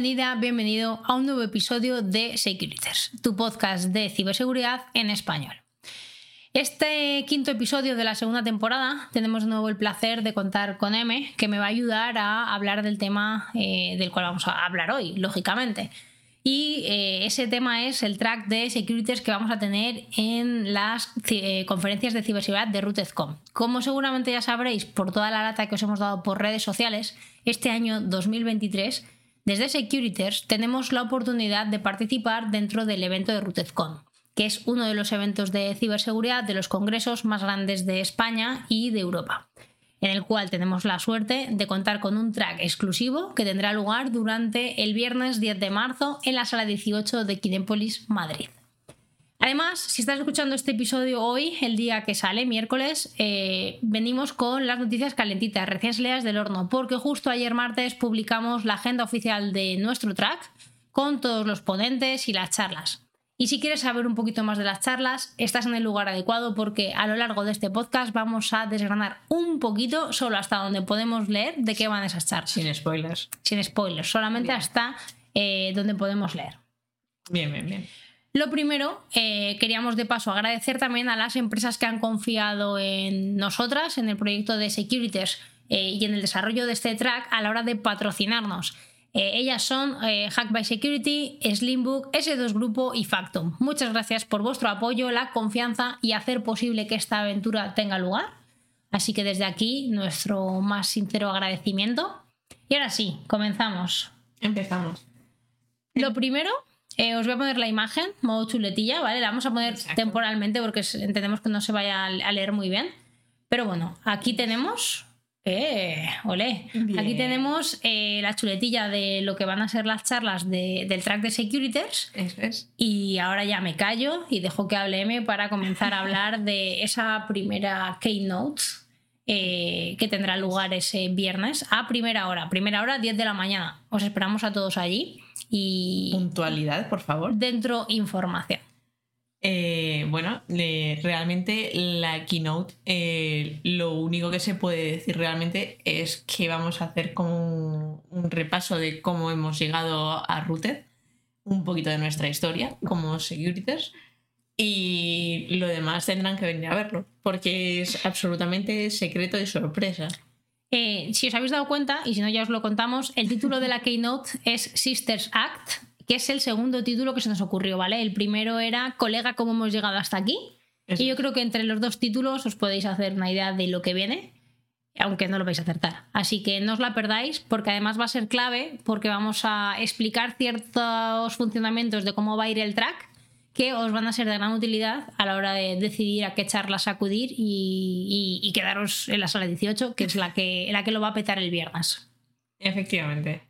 Bienvenida, bienvenido a un nuevo episodio de Securiters, tu podcast de ciberseguridad en español. Este quinto episodio de la segunda temporada tenemos de nuevo el placer de contar con M, que me va a ayudar a hablar del tema eh, del cual vamos a hablar hoy, lógicamente. Y eh, ese tema es el track de securities que vamos a tener en las eh, conferencias de ciberseguridad de RootedCom. Como seguramente ya sabréis por toda la lata que os hemos dado por redes sociales, este año 2023, desde Securities tenemos la oportunidad de participar dentro del evento de RootedCon, que es uno de los eventos de ciberseguridad de los congresos más grandes de España y de Europa en el cual tenemos la suerte de contar con un track exclusivo que tendrá lugar durante el viernes 10 de marzo en la sala 18 de Kinépolis, Madrid. Además, si estás escuchando este episodio hoy, el día que sale, miércoles, eh, venimos con las noticias calentitas, recién salidas del horno, porque justo ayer martes publicamos la agenda oficial de nuestro track con todos los ponentes y las charlas. Y si quieres saber un poquito más de las charlas, estás en el lugar adecuado porque a lo largo de este podcast vamos a desgranar un poquito, solo hasta donde podemos leer, de qué van esas charlas. Sin spoilers. Sin spoilers, solamente hasta eh, donde podemos leer. Bien, bien, bien. Lo primero, eh, queríamos de paso agradecer también a las empresas que han confiado en nosotras, en el proyecto de Securities eh, y en el desarrollo de este track a la hora de patrocinarnos. Eh, ellas son Hack by Security, Slimbook, S2 Grupo y Factum. Muchas gracias por vuestro apoyo, la confianza y hacer posible que esta aventura tenga lugar. Así que desde aquí nuestro más sincero agradecimiento. Y ahora sí, comenzamos. Empezamos. Lo primero, eh, os voy a poner la imagen, modo chuletilla, ¿vale? La vamos a poner temporalmente porque entendemos que no se vaya a leer muy bien. Pero bueno, aquí tenemos eh, olé. Aquí tenemos eh, la chuletilla de lo que van a ser las charlas del track de Securities. Eso es. Y ahora ya me callo y dejo que hable M para comenzar a hablar de esa primera keynote eh, que tendrá lugar ese viernes a primera hora. Primera hora, 10 de la mañana. Os esperamos a todos allí. Y. Puntualidad, por favor. Dentro información. Eh, bueno, realmente la keynote, eh, lo único que se puede decir realmente es que vamos a hacer como un, repaso de cómo hemos llegado a Routed, un poquito de nuestra historia como Securities y lo demás tendrán que venir a verlo porque es absolutamente secreto y sorpresa. Eh, si os habéis dado cuenta, y si no ya os lo contamos, el título de la keynote es Sisters Act, que es el segundo título que se nos ocurrió, ¿vale? El primero era Colega, ¿cómo hemos llegado hasta aquí? Y yo creo que entre los dos títulos os podéis hacer una idea de lo que viene, aunque no lo vais a acertar. Así que no os la perdáis, porque además va a ser clave, porque vamos a explicar ciertos funcionamientos de cómo va a ir el track que os van a ser de gran utilidad a la hora de decidir a qué charlas acudir y, quedaros en la sala 18, que es la que, la que lo va a petar el viernes. Efectivamente.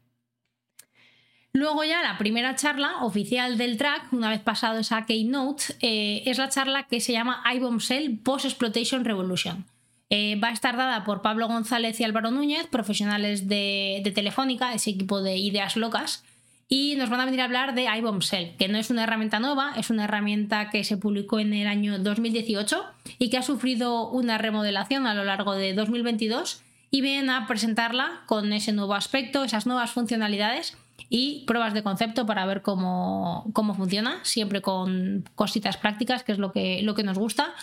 Luego ya la primera charla oficial del track, una vez pasado esa keynote, eh, es la charla que se llama iBombshell Post-Exploitation Revolution. Eh, va a estar dada por Pablo González y Álvaro Núñez, profesionales de, Telefónica, ese equipo de ideas locas, y nos van a venir a hablar de iBombshell, que no es una herramienta nueva, es una herramienta que se publicó en el año 2018 y que ha sufrido una remodelación a lo largo de 2022 y vienen a presentarla con ese nuevo aspecto, esas nuevas funcionalidades y pruebas de concepto para ver cómo, funciona, siempre con cositas prácticas, que es lo que, lo que nos gusta.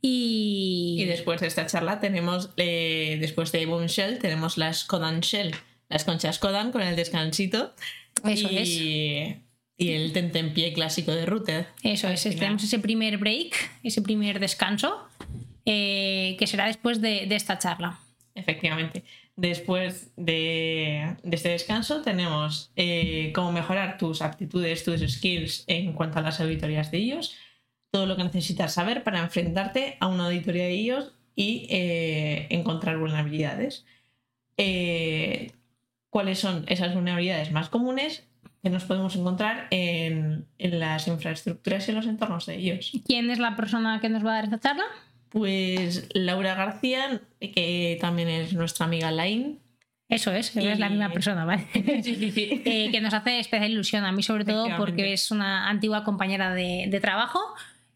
Y... y después de esta charla tenemos, eh, después de Shell, tenemos las Kodan Shell, las conchas Kodan con el descansito. Eso y... es. Y el tentempié clásico de Router. Eso es, tenemos ese primer break, ese primer descanso, eh, que será después de, de esta charla. Efectivamente. Después de, este descanso tenemos eh, cómo mejorar tus aptitudes, tus skills en cuanto a las auditorías de ellos, todo lo que necesitas saber para enfrentarte a una auditoría de ellos y eh, encontrar vulnerabilidades. Eh, ¿Cuáles son esas vulnerabilidades más comunes que nos podemos encontrar en, en las infraestructuras y en los entornos de ellos? ¿Quién es la persona que nos va a dar esta charla? Pues Laura García, que también es nuestra amiga Line. Eso es, es la misma persona, ¿vale? Eh, que nos hace especial ilusión a mí, sobre todo porque es una antigua compañera de, trabajo.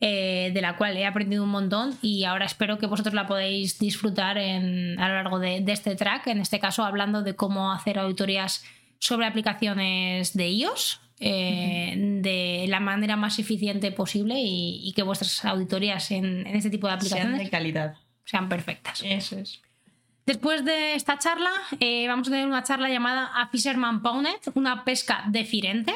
Eh, de la cual he aprendido un montón y ahora espero que vosotros la podáis disfrutar a lo largo de, este track, en este caso hablando de cómo hacer auditorías sobre aplicaciones de iOS eh, de la manera más eficiente posible y, que vuestras auditorías en, este tipo de aplicaciones sean de calidad. Sean perfectas. Eso es. Después de esta charla, eh, vamos a tener una charla llamada A Fisherman Pawnet, una pesca deferente.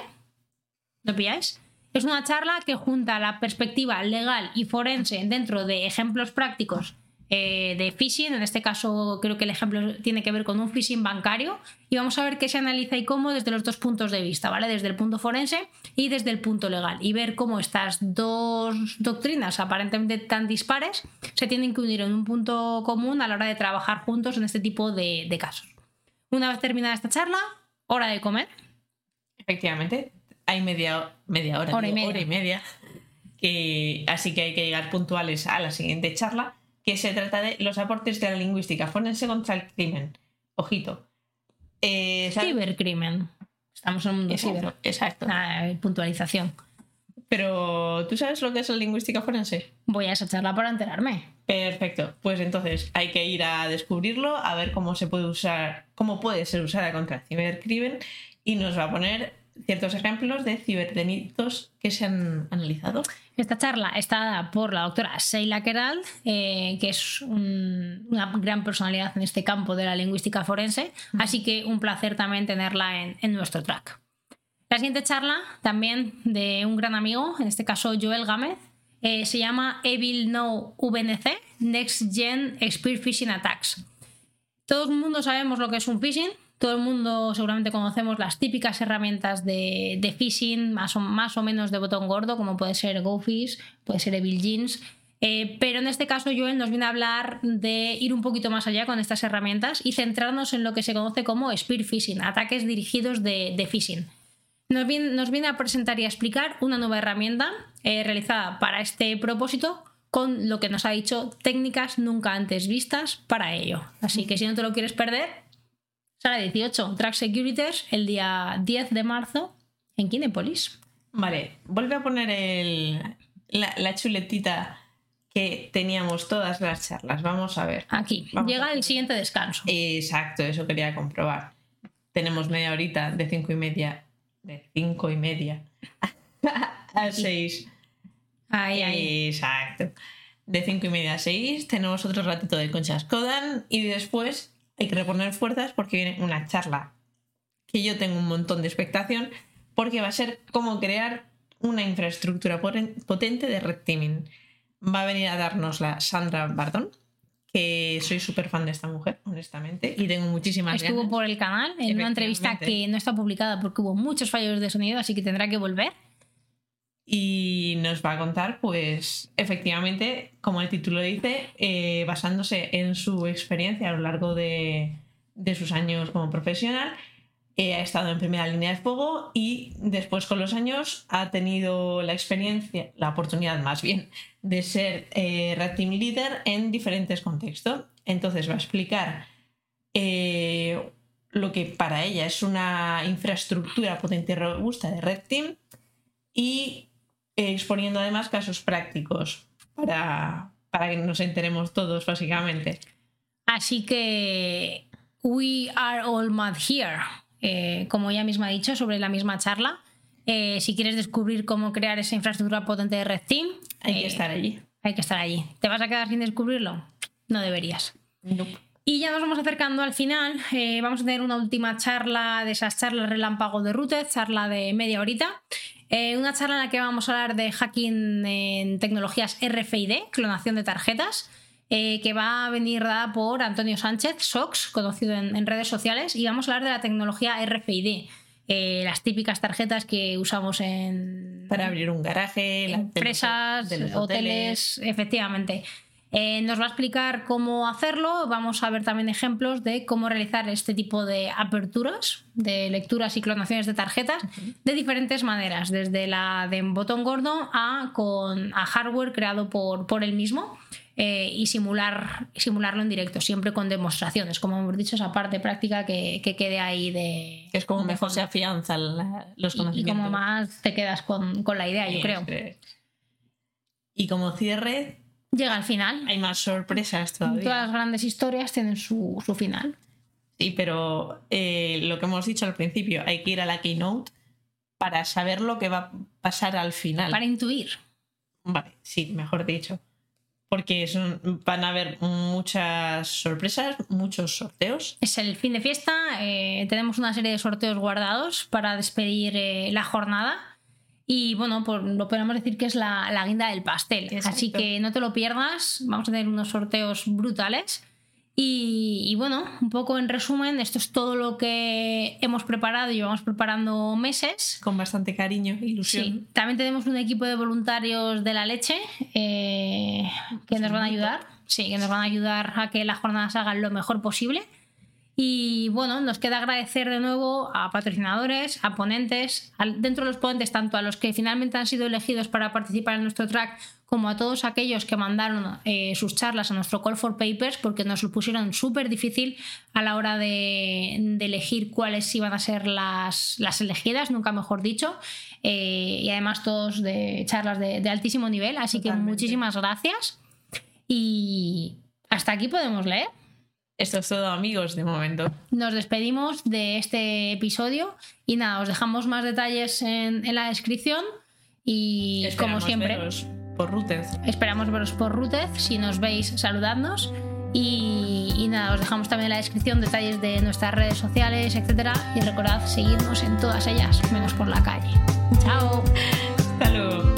¿Lo pilláis? Es una charla que junta la perspectiva legal y forense dentro de ejemplos prácticos eh, de phishing. En este caso, creo que el ejemplo tiene que ver con un phishing bancario. Y vamos a ver qué se analiza y cómo desde los dos puntos de vista, ¿vale? Desde el punto forense y desde el punto legal. Y ver cómo estas dos doctrinas, aparentemente tan dispares, se tienen que unir en un punto común a la hora de trabajar juntos en este tipo de, casos. Una vez terminada esta charla, hora de comer. Efectivamente, hay media, media hora, hora, y media. hora y media. así que hay que llegar puntuales a la siguiente charla que se trata de los aportes de la lingüística forense contra el crimen. Ojito. Eh, Cibercrimen. Estamos en un mundo ciber. Exacto. puntualización. Pero, ¿tú sabes lo que es la lingüística forense? Voy a esa charla para enterarme. Perfecto. Pues entonces hay que ir a descubrirlo, a ver cómo se puede usar, cómo puede ser usada contra el cibercrimen y nos va a poner ciertos ejemplos de ciberdelitos que se han analizado. Esta charla está dada por la doctora Sheila Keral, eh, que es una gran personalidad en este campo de la lingüística forense, así que un placer también tenerla en, nuestro track. La siguiente charla, también de un gran amigo, en este caso Joel Gámez, eh, se llama Evil No VNC, Next Gen Spear Phishing Attacks. Todo el mundo sabemos lo que es un phishing, todo el mundo seguramente conocemos las típicas herramientas de, phishing, más o, más o, menos de botón gordo, como puede ser GoFish, puede ser Evil Jeans. Eh, pero en este caso, Joel nos viene a hablar de ir un poquito más allá con estas herramientas y centrarnos en lo que se conoce como spear phishing, ataques dirigidos de, phishing. Nos viene, a presentar y a explicar una nueva herramienta eh, realizada para este propósito con lo que nos ha dicho técnicas nunca antes vistas para ello. Así que si no te lo quieres perder, Sala 18, Track Securities, el día 10 de marzo en Kinepolis. Vale, vuelve a poner el, la, chuletita que teníamos todas las charlas. Vamos a ver. Aquí, llega el siguiente descanso. Exacto, eso quería comprobar. Tenemos media horita de cinco y media, de cinco y media a seis. Ahí, ahí. Exacto. De cinco y media a seis tenemos otro ratito de conchas Kodan y después hay que reponer fuerzas porque viene una charla que yo tengo un montón de expectación porque va a ser cómo crear una infraestructura potente de red teaming. Va a venir a darnos la Sandra Bardón, que soy súper fan de esta mujer, honestamente, y tengo muchísimas Estuvo por el canal en una entrevista que no está publicada porque hubo muchos fallos de sonido, así que tendrá que volver. Y nos va a contar, pues, efectivamente, como el título dice, eh, basándose en su experiencia a lo largo de, sus años como profesional, eh, ha estado en primera línea de fuego y después con los años ha tenido la experiencia, la oportunidad más bien, de ser eh, Red Team Leader en diferentes contextos. Entonces va a explicar lo que para ella es una infraestructura potente y robusta de Red Team y exponiendo además casos prácticos para, para que nos enteremos todos, básicamente. Así que we are all mad here, eh, como ella misma ha dicho sobre la misma charla. Eh, si quieres descubrir cómo crear esa infraestructura potente de Red Team, hay que eh, estar allí. Hay que estar allí. ¿Te vas a quedar sin descubrirlo? No deberías. Y ya nos vamos acercando al final. vamos a tener una última charla de esas charlas relámpago de Rooted, charla de media horita. Eh, una charla en la que vamos a hablar de hacking en tecnologías RFID, clonación de tarjetas, eh, que va a venir dada por Antonio Sánchez, SOX, conocido en, redes sociales, y vamos a hablar de la tecnología RFID. Eh, las típicas tarjetas que usamos en... Para abrir un garaje, empresas, hoteles, efectivamente. Eh, nos va a explicar cómo hacerlo, vamos a ver también ejemplos de cómo realizar este tipo de aperturas, de lecturas y clonaciones de tarjetas de diferentes maneras, desde la de botón gordo a, con, a hardware creado por, por él mismo. Eh, y simular, simularlo en directo, siempre con demostraciones, como hemos dicho, esa parte práctica que, quede ahí de... Es como mejor se afianzan los conocimientos. Y, como más te quedas con, la idea, yo creo. Y como cierre, llega al final. Hay más sorpresas todavía. Todas las grandes historias tienen su, final. Sí, pero eh, lo que hemos dicho al principio, hay que ir a la keynote para saber lo que va a pasar al final. Para intuir. Vale, sí, mejor dicho. Porque son- van a haber muchas sorpresas, muchos sorteos. Es el fin de fiesta, eh, tenemos una serie de sorteos guardados para despedir eh, la jornada. Y bueno, pues lo podemos decir que es la, la guinda del pastel. Exacto. Así que no te lo pierdas. Vamos a tener unos sorteos brutales. Y, y bueno, un poco en resumen, esto es todo lo que hemos preparado y llevamos preparando meses. Con bastante cariño e ilusión. Sí, también tenemos un equipo de voluntarios de la leche eh, que nos van a ayudar. Sí, que nos van a ayudar a que las jornadas hagan lo mejor posible. Y bueno, nos queda agradecer de nuevo a patrocinadores, a ponentes, dentro de los ponentes, tanto a los que finalmente han sido elegidos para participar en nuestro track, como a todos aquellos que mandaron eh, sus charlas a nuestro Call for Papers, porque nos lo pusieron súper difícil a la hora de, de elegir cuáles iban a ser las, las elegidas, nunca mejor dicho. Eh, y además todos de charlas de, de altísimo nivel, así que muchísimas gracias. Y hasta aquí podemos leer. Esto es todo, amigos, de momento. Nos despedimos de este episodio y nada, os dejamos más detalles en, en la descripción y como Esperamos siempre veros por Rutez. esperamos veros por Rutez, si nos veis saludadnos y, y nada, os dejamos también en la descripción detalles de nuestras redes sociales, etcétera y recordad seguirnos en todas ellas, menos por la calle. Chao. Hasta luego.